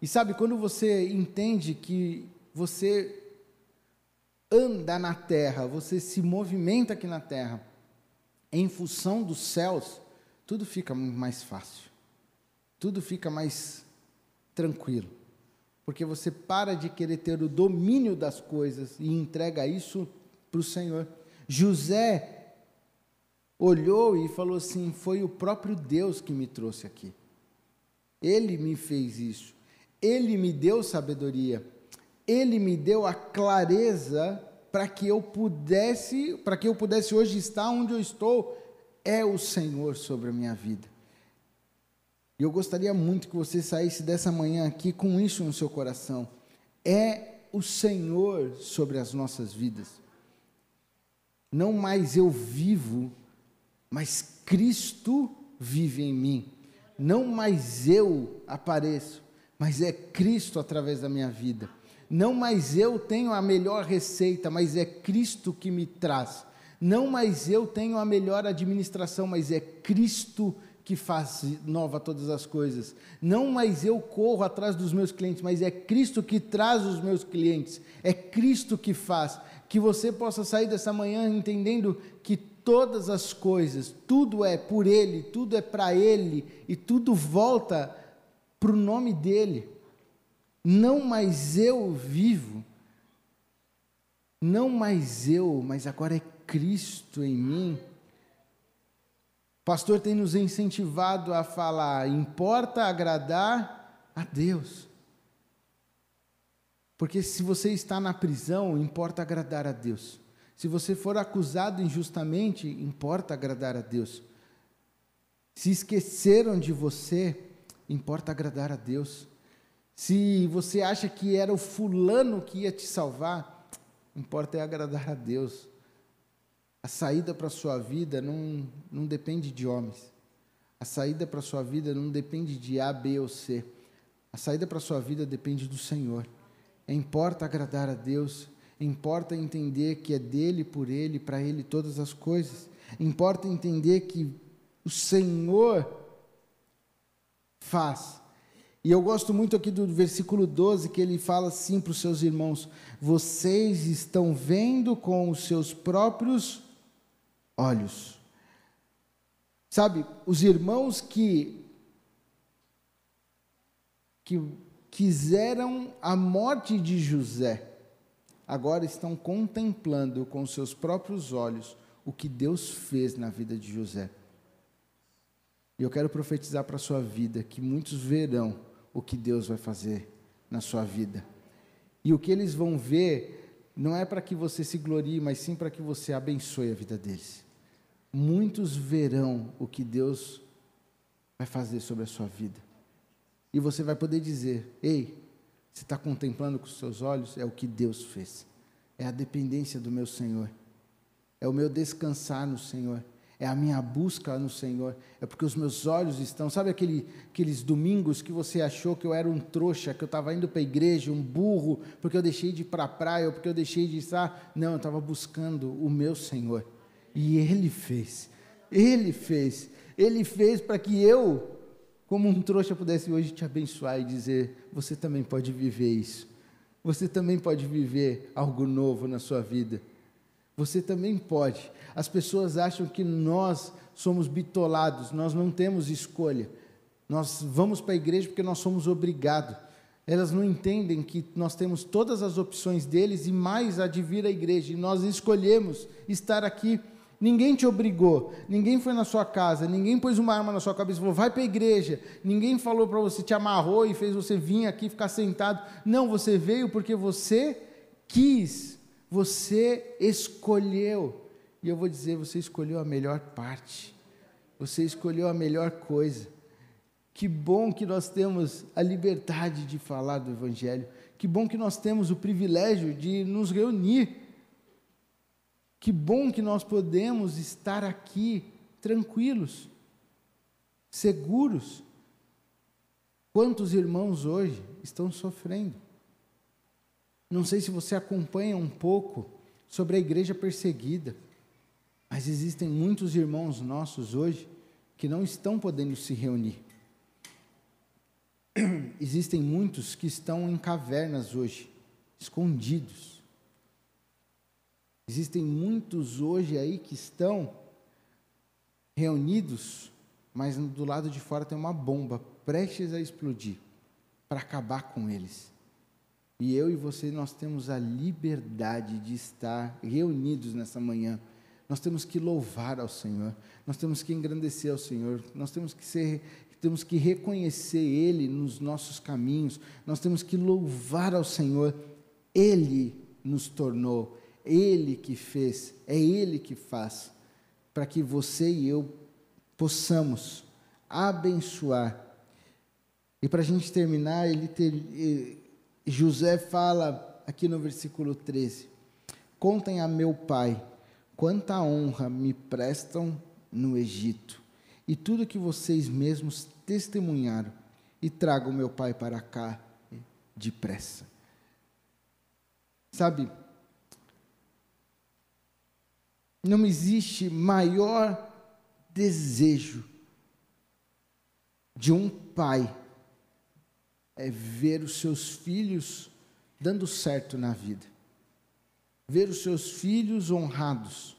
E sabe, quando você entende que você anda na terra, você se movimenta aqui na terra, em função dos céus, tudo fica mais fácil, tudo fica mais tranquilo, porque você para de querer ter o domínio das coisas e entrega isso para o Senhor. José olhou e falou assim: Foi o próprio Deus que me trouxe aqui. Ele me fez isso. Ele me deu sabedoria. Ele me deu a clareza para que eu pudesse, para que eu pudesse hoje estar onde eu estou, é o Senhor sobre a minha vida. E eu gostaria muito que você saísse dessa manhã aqui com isso no seu coração. É o Senhor sobre as nossas vidas. Não mais eu vivo, mas Cristo vive em mim. Não mais eu apareço, mas é Cristo através da minha vida. Não mais eu tenho a melhor receita, mas é Cristo que me traz. Não mais eu tenho a melhor administração, mas é Cristo que faz nova todas as coisas. Não mais eu corro atrás dos meus clientes, mas é Cristo que traz os meus clientes. É Cristo que faz. Que você possa sair dessa manhã entendendo que todas as coisas, tudo é por Ele, tudo é para Ele e tudo volta para o nome dEle. Não mais eu vivo, não mais eu, mas agora é Cristo em mim. O pastor tem nos incentivado a falar: importa agradar a Deus. Porque se você está na prisão, importa agradar a Deus. Se você for acusado injustamente, importa agradar a Deus. Se esqueceram de você, importa agradar a Deus. Se você acha que era o fulano que ia te salvar, importa é agradar a Deus. A saída para a sua vida não, não depende de homens. A saída para a sua vida não depende de A, B ou C. A saída para a sua vida depende do Senhor. Importa agradar a Deus, importa entender que é dele, por ele, para ele todas as coisas. Importa entender que o Senhor faz e eu gosto muito aqui do versículo 12, que ele fala assim para os seus irmãos: Vocês estão vendo com os seus próprios olhos. Sabe, os irmãos que, que quiseram a morte de José, agora estão contemplando com seus próprios olhos o que Deus fez na vida de José. E eu quero profetizar para a sua vida que muitos verão o que Deus vai fazer na sua vida. E o que eles vão ver não é para que você se glorie, mas sim para que você abençoe a vida deles. Muitos verão o que Deus vai fazer sobre a sua vida. E você vai poder dizer: Ei, você está contemplando com os seus olhos? É o que Deus fez. É a dependência do meu Senhor. É o meu descansar no Senhor é a minha busca no Senhor, é porque os meus olhos estão. Sabe aquele, aqueles domingos que você achou que eu era um trouxa, que eu estava indo para a igreja, um burro, porque eu deixei de ir para a praia, ou porque eu deixei de estar. Não, eu estava buscando o meu Senhor. E Ele fez. Ele fez. Ele fez para que eu, como um trouxa, pudesse hoje te abençoar e dizer: você também pode viver isso. Você também pode viver algo novo na sua vida. Você também pode. As pessoas acham que nós somos bitolados, nós não temos escolha. Nós vamos para a igreja porque nós somos obrigados. Elas não entendem que nós temos todas as opções deles e mais a de vir à igreja. E nós escolhemos estar aqui. Ninguém te obrigou, ninguém foi na sua casa, ninguém pôs uma arma na sua cabeça e falou, vai para a igreja. Ninguém falou para você, te amarrou e fez você vir aqui ficar sentado. Não, você veio porque você quis você escolheu. E eu vou dizer, você escolheu a melhor parte. Você escolheu a melhor coisa. Que bom que nós temos a liberdade de falar do Evangelho. Que bom que nós temos o privilégio de nos reunir. Que bom que nós podemos estar aqui tranquilos, seguros. Quantos irmãos hoje estão sofrendo? Não sei se você acompanha um pouco sobre a igreja perseguida. Mas existem muitos irmãos nossos hoje que não estão podendo se reunir. Existem muitos que estão em cavernas hoje, escondidos. Existem muitos hoje aí que estão reunidos, mas do lado de fora tem uma bomba prestes a explodir para acabar com eles. E eu e você, nós temos a liberdade de estar reunidos nessa manhã. Nós temos que louvar ao Senhor, nós temos que engrandecer ao Senhor, nós temos que ser, temos que reconhecer Ele nos nossos caminhos, nós temos que louvar ao Senhor. Ele nos tornou, Ele que fez, é Ele que faz, para que você e eu possamos abençoar. E para a gente terminar, ele ter, José fala aqui no versículo 13: Contem a meu pai quanta honra me prestam no Egito, e tudo que vocês mesmos testemunharam, e tragam meu pai para cá depressa. Sabe, não existe maior desejo de um pai é ver os seus filhos dando certo na vida, ver os seus filhos honrados.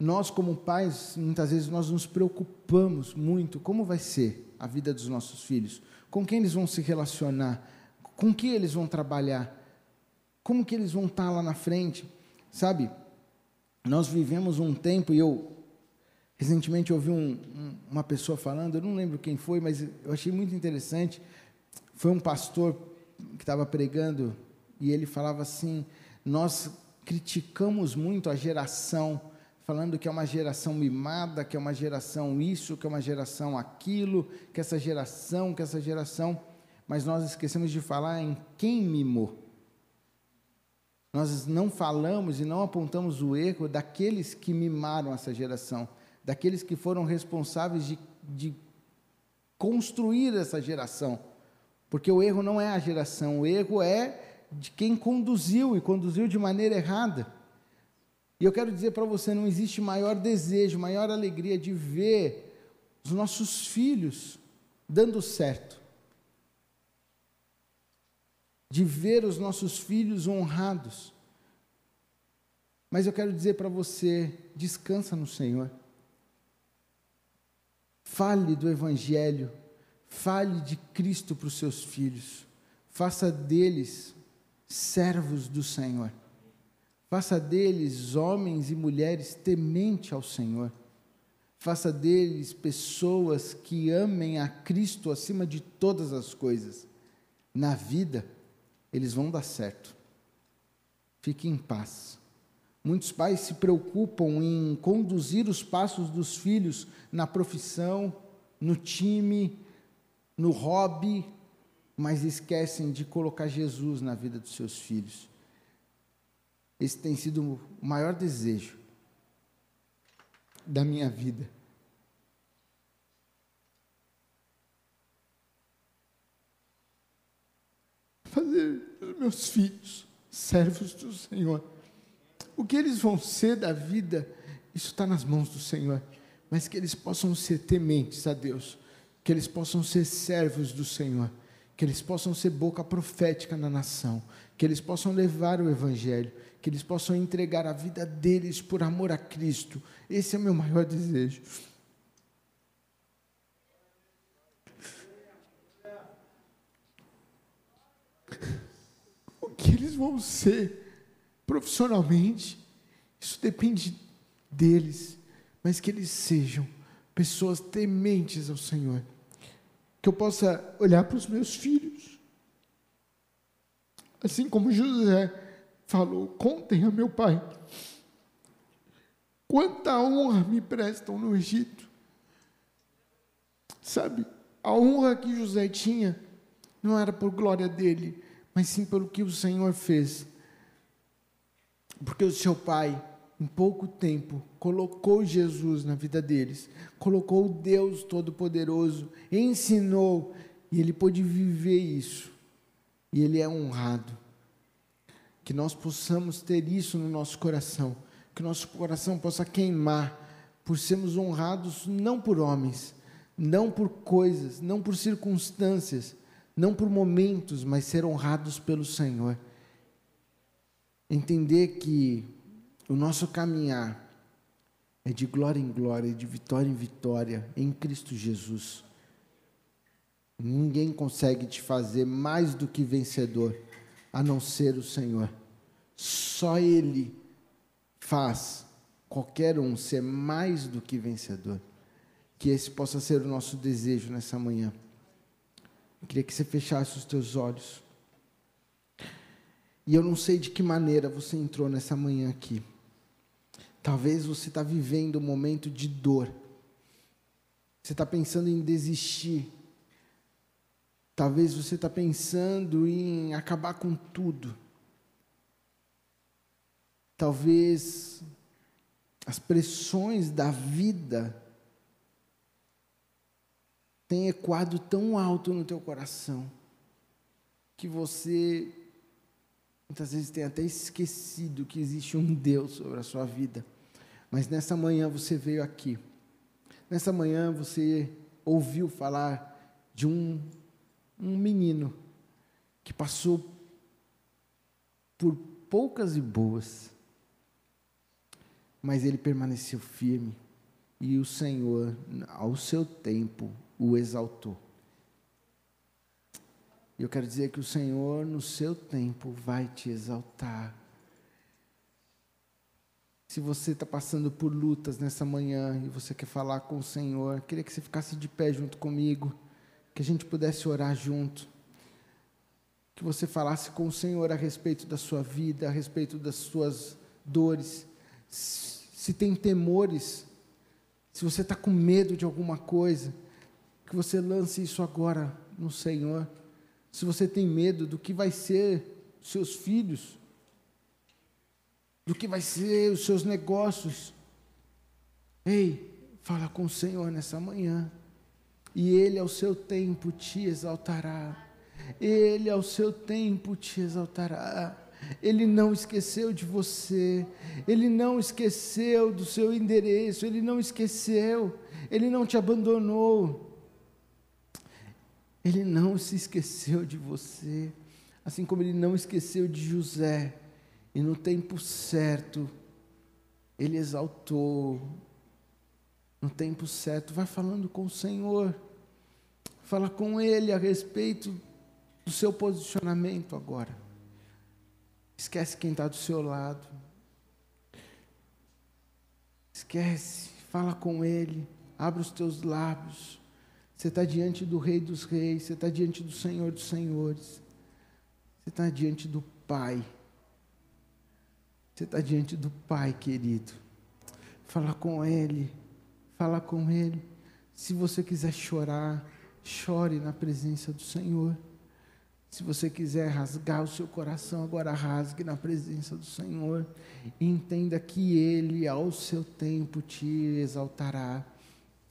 Nós, como pais, muitas vezes nós nos preocupamos muito como vai ser a vida dos nossos filhos, com quem eles vão se relacionar, com que eles vão trabalhar, como que eles vão estar lá na frente, sabe? Nós vivemos um tempo, e eu Recentemente eu ouvi um, um, uma pessoa falando, eu não lembro quem foi, mas eu achei muito interessante. Foi um pastor que estava pregando e ele falava assim: Nós criticamos muito a geração, falando que é uma geração mimada, que é uma geração isso, que é uma geração aquilo, que essa geração, que essa geração, mas nós esquecemos de falar em quem mimou. Nós não falamos e não apontamos o erro daqueles que mimaram essa geração daqueles que foram responsáveis de, de construir essa geração. Porque o erro não é a geração, o erro é de quem conduziu e conduziu de maneira errada. E eu quero dizer para você: não existe maior desejo, maior alegria de ver os nossos filhos dando certo, de ver os nossos filhos honrados. Mas eu quero dizer para você: descansa no Senhor. Fale do Evangelho, fale de Cristo para os seus filhos, faça deles servos do Senhor, faça deles homens e mulheres tementes ao Senhor, faça deles pessoas que amem a Cristo acima de todas as coisas. Na vida, eles vão dar certo. Fique em paz. Muitos pais se preocupam em conduzir os passos dos filhos na profissão, no time, no hobby, mas esquecem de colocar Jesus na vida dos seus filhos. Esse tem sido o maior desejo da minha vida. Fazer meus filhos servos do Senhor. O que eles vão ser da vida, isso está nas mãos do Senhor. Mas que eles possam ser tementes a Deus, que eles possam ser servos do Senhor, que eles possam ser boca profética na nação, que eles possam levar o Evangelho, que eles possam entregar a vida deles por amor a Cristo. Esse é o meu maior desejo. O que eles vão ser? Profissionalmente, isso depende deles, mas que eles sejam pessoas tementes ao Senhor. Que eu possa olhar para os meus filhos, assim como José falou: contem a meu pai, quanta honra me prestam no Egito. Sabe, a honra que José tinha não era por glória dele, mas sim pelo que o Senhor fez porque o seu pai, em pouco tempo, colocou Jesus na vida deles, colocou Deus Todo-Poderoso, ensinou, e ele pôde viver isso, e ele é honrado. Que nós possamos ter isso no nosso coração, que nosso coração possa queimar por sermos honrados não por homens, não por coisas, não por circunstâncias, não por momentos, mas ser honrados pelo Senhor. Entender que o nosso caminhar é de glória em glória, de vitória em vitória em Cristo Jesus. Ninguém consegue te fazer mais do que vencedor, a não ser o Senhor. Só Ele faz qualquer um ser mais do que vencedor. Que esse possa ser o nosso desejo nessa manhã. Eu queria que você fechasse os teus olhos. E eu não sei de que maneira você entrou nessa manhã aqui. Talvez você está vivendo um momento de dor. Você está pensando em desistir. Talvez você está pensando em acabar com tudo. Talvez as pressões da vida tenham ecoado tão alto no teu coração que você muitas vezes tem até esquecido que existe um Deus sobre a sua vida. Mas nessa manhã você veio aqui. Nessa manhã você ouviu falar de um, um menino que passou por poucas e boas, mas ele permaneceu firme e o Senhor, ao seu tempo, o exaltou. E eu quero dizer que o Senhor, no seu tempo, vai te exaltar. Se você está passando por lutas nessa manhã e você quer falar com o Senhor, queria que você ficasse de pé junto comigo, que a gente pudesse orar junto. Que você falasse com o Senhor a respeito da sua vida, a respeito das suas dores. Se tem temores, se você está com medo de alguma coisa, que você lance isso agora no Senhor. Se você tem medo do que vai ser seus filhos, do que vai ser os seus negócios. Ei, fala com o Senhor nessa manhã. E Ele, ao seu tempo, te exaltará. Ele, ao seu tempo, te exaltará. Ele não esqueceu de você, Ele não esqueceu do seu endereço, Ele não esqueceu, Ele não te abandonou, Ele não se esqueceu de você, assim como Ele não esqueceu de José. E no tempo certo, ele exaltou. No tempo certo, vai falando com o Senhor. Fala com Ele a respeito do seu posicionamento agora. Esquece quem está do seu lado. Esquece, fala com Ele. Abre os teus lábios. Você está diante do Rei dos Reis. Você está diante do Senhor dos Senhores. Você está diante do Pai. Você está diante do Pai querido. Fala com Ele. Fala com Ele. Se você quiser chorar, chore na presença do Senhor. Se você quiser rasgar o seu coração, agora rasgue na presença do Senhor. E entenda que Ele, ao seu tempo, te exaltará.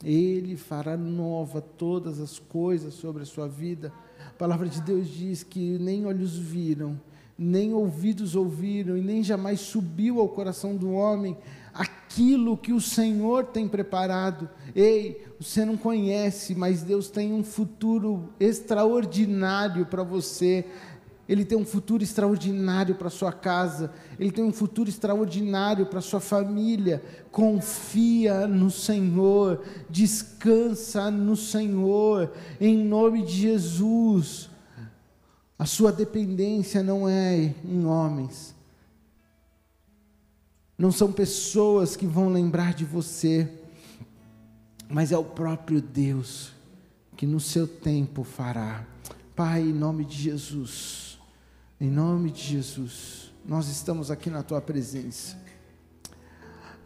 Ele fará nova todas as coisas sobre a sua vida. A palavra de Deus diz que nem olhos viram, nem ouvidos ouviram e nem jamais subiu ao coração do homem aquilo que o Senhor tem preparado. Ei, você não conhece, mas Deus tem um futuro extraordinário para você. Ele tem um futuro extraordinário para sua casa, ele tem um futuro extraordinário para sua família. Confia no Senhor, descansa no Senhor, em nome de Jesus. A sua dependência não é em homens. Não são pessoas que vão lembrar de você, mas é o próprio Deus que no seu tempo fará. Pai, em nome de Jesus, em nome de Jesus, nós estamos aqui na tua presença.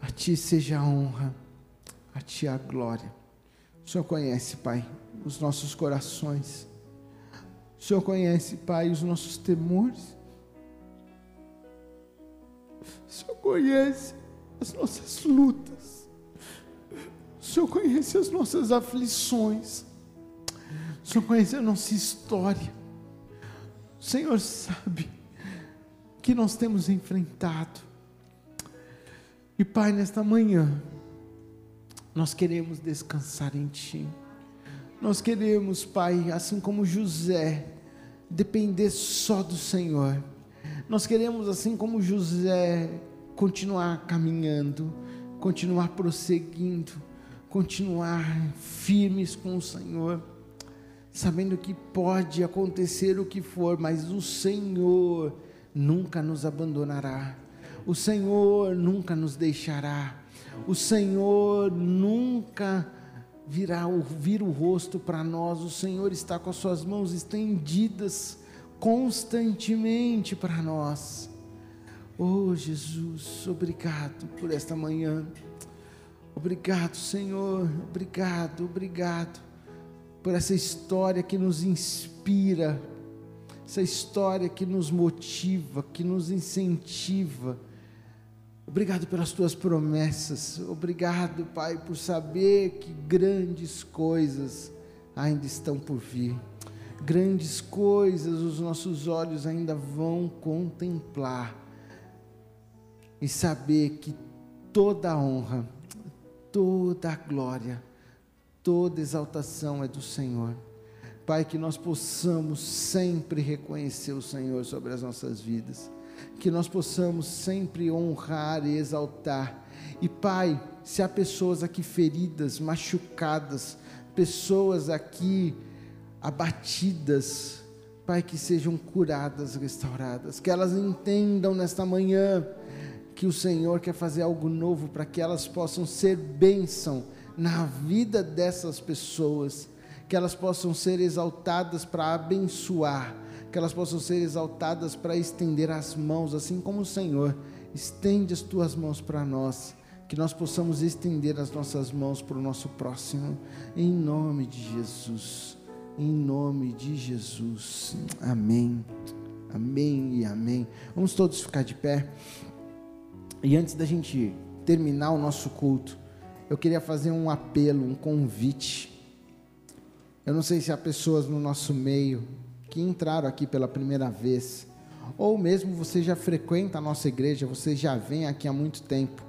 A ti seja a honra, a ti a glória. O Senhor conhece, Pai, os nossos corações. O Senhor conhece, Pai, os nossos temores. O Senhor conhece as nossas lutas. O Senhor conhece as nossas aflições. O Senhor conhece a nossa história. O Senhor sabe que nós temos enfrentado. E Pai, nesta manhã, nós queremos descansar em Ti. Nós queremos, Pai, assim como José, depender só do Senhor. Nós queremos, assim como José, continuar caminhando, continuar prosseguindo, continuar firmes com o Senhor, sabendo que pode acontecer o que for, mas o Senhor nunca nos abandonará, o Senhor nunca nos deixará, o Senhor nunca virá vir o rosto para nós, o Senhor está com as suas mãos estendidas constantemente para nós. Oh Jesus, obrigado por esta manhã. Obrigado, Senhor. Obrigado, obrigado por essa história que nos inspira, essa história que nos motiva, que nos incentiva. Obrigado pelas tuas promessas. Obrigado, Pai, por saber que grandes coisas ainda estão por vir. Grandes coisas os nossos olhos ainda vão contemplar. E saber que toda honra, toda glória, toda exaltação é do Senhor. Pai, que nós possamos sempre reconhecer o Senhor sobre as nossas vidas, que nós possamos sempre honrar e exaltar. E Pai, se há pessoas aqui feridas, machucadas, pessoas aqui abatidas, Pai, que sejam curadas, restauradas, que elas entendam nesta manhã que o Senhor quer fazer algo novo para que elas possam ser bênção na vida dessas pessoas, que elas possam ser exaltadas para abençoar, que elas possam ser exaltadas para estender as mãos, assim como o Senhor estende as tuas mãos para nós, que nós possamos estender as nossas mãos para o nosso próximo, em nome de Jesus, em nome de Jesus, amém, amém e amém. Vamos todos ficar de pé. E antes da gente terminar o nosso culto, eu queria fazer um apelo, um convite. Eu não sei se há pessoas no nosso meio que entraram aqui pela primeira vez, ou mesmo você já frequenta a nossa igreja, você já vem aqui há muito tempo,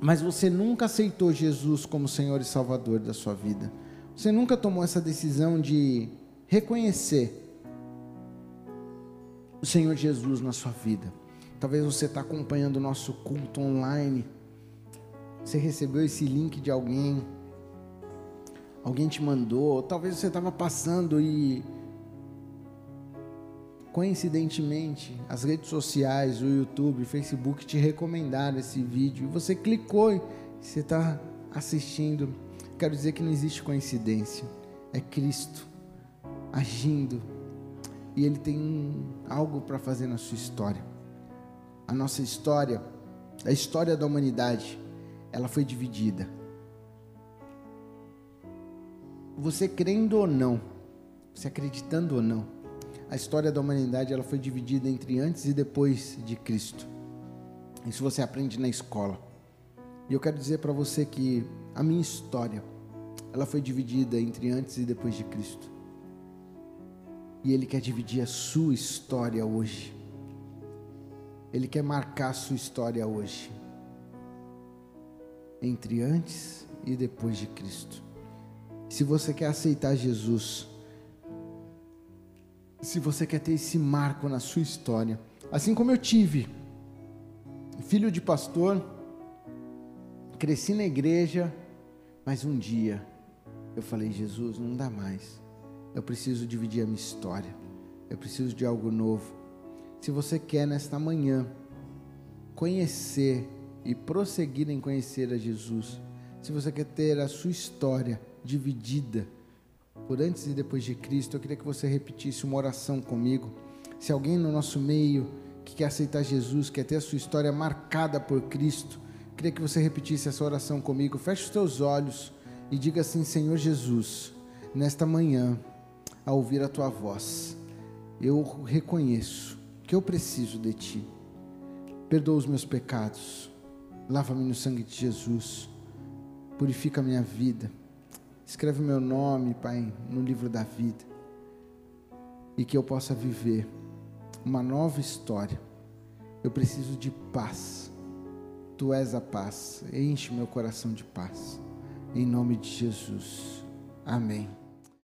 mas você nunca aceitou Jesus como Senhor e Salvador da sua vida. Você nunca tomou essa decisão de reconhecer o Senhor Jesus na sua vida. Talvez você está acompanhando o nosso culto online. Você recebeu esse link de alguém. Alguém te mandou. Talvez você estava passando e coincidentemente as redes sociais, o YouTube, o Facebook te recomendaram esse vídeo e você clicou e você está assistindo. Quero dizer que não existe coincidência. É Cristo agindo e Ele tem algo para fazer na sua história a nossa história, a história da humanidade, ela foi dividida. Você crendo ou não, você acreditando ou não, a história da humanidade ela foi dividida entre antes e depois de Cristo. Isso você aprende na escola. E eu quero dizer para você que a minha história, ela foi dividida entre antes e depois de Cristo. E Ele quer dividir a sua história hoje. Ele quer marcar a sua história hoje, entre antes e depois de Cristo. Se você quer aceitar Jesus, se você quer ter esse marco na sua história, assim como eu tive, filho de pastor, cresci na igreja, mas um dia eu falei: Jesus, não dá mais, eu preciso dividir a minha história, eu preciso de algo novo. Se você quer nesta manhã conhecer e prosseguir em conhecer a Jesus, se você quer ter a sua história dividida por antes e depois de Cristo, eu queria que você repetisse uma oração comigo. Se alguém no nosso meio que quer aceitar Jesus, quer ter a sua história marcada por Cristo, queria que você repetisse essa oração comigo. Feche os teus olhos e diga assim: Senhor Jesus, nesta manhã, ao ouvir a tua voz, eu reconheço que eu preciso de Ti. Perdoa os meus pecados, lava-me no sangue de Jesus, purifica a minha vida, escreve meu nome, Pai, no livro da vida, e que eu possa viver uma nova história. Eu preciso de paz. Tu és a paz. Enche meu coração de paz. Em nome de Jesus. Amém.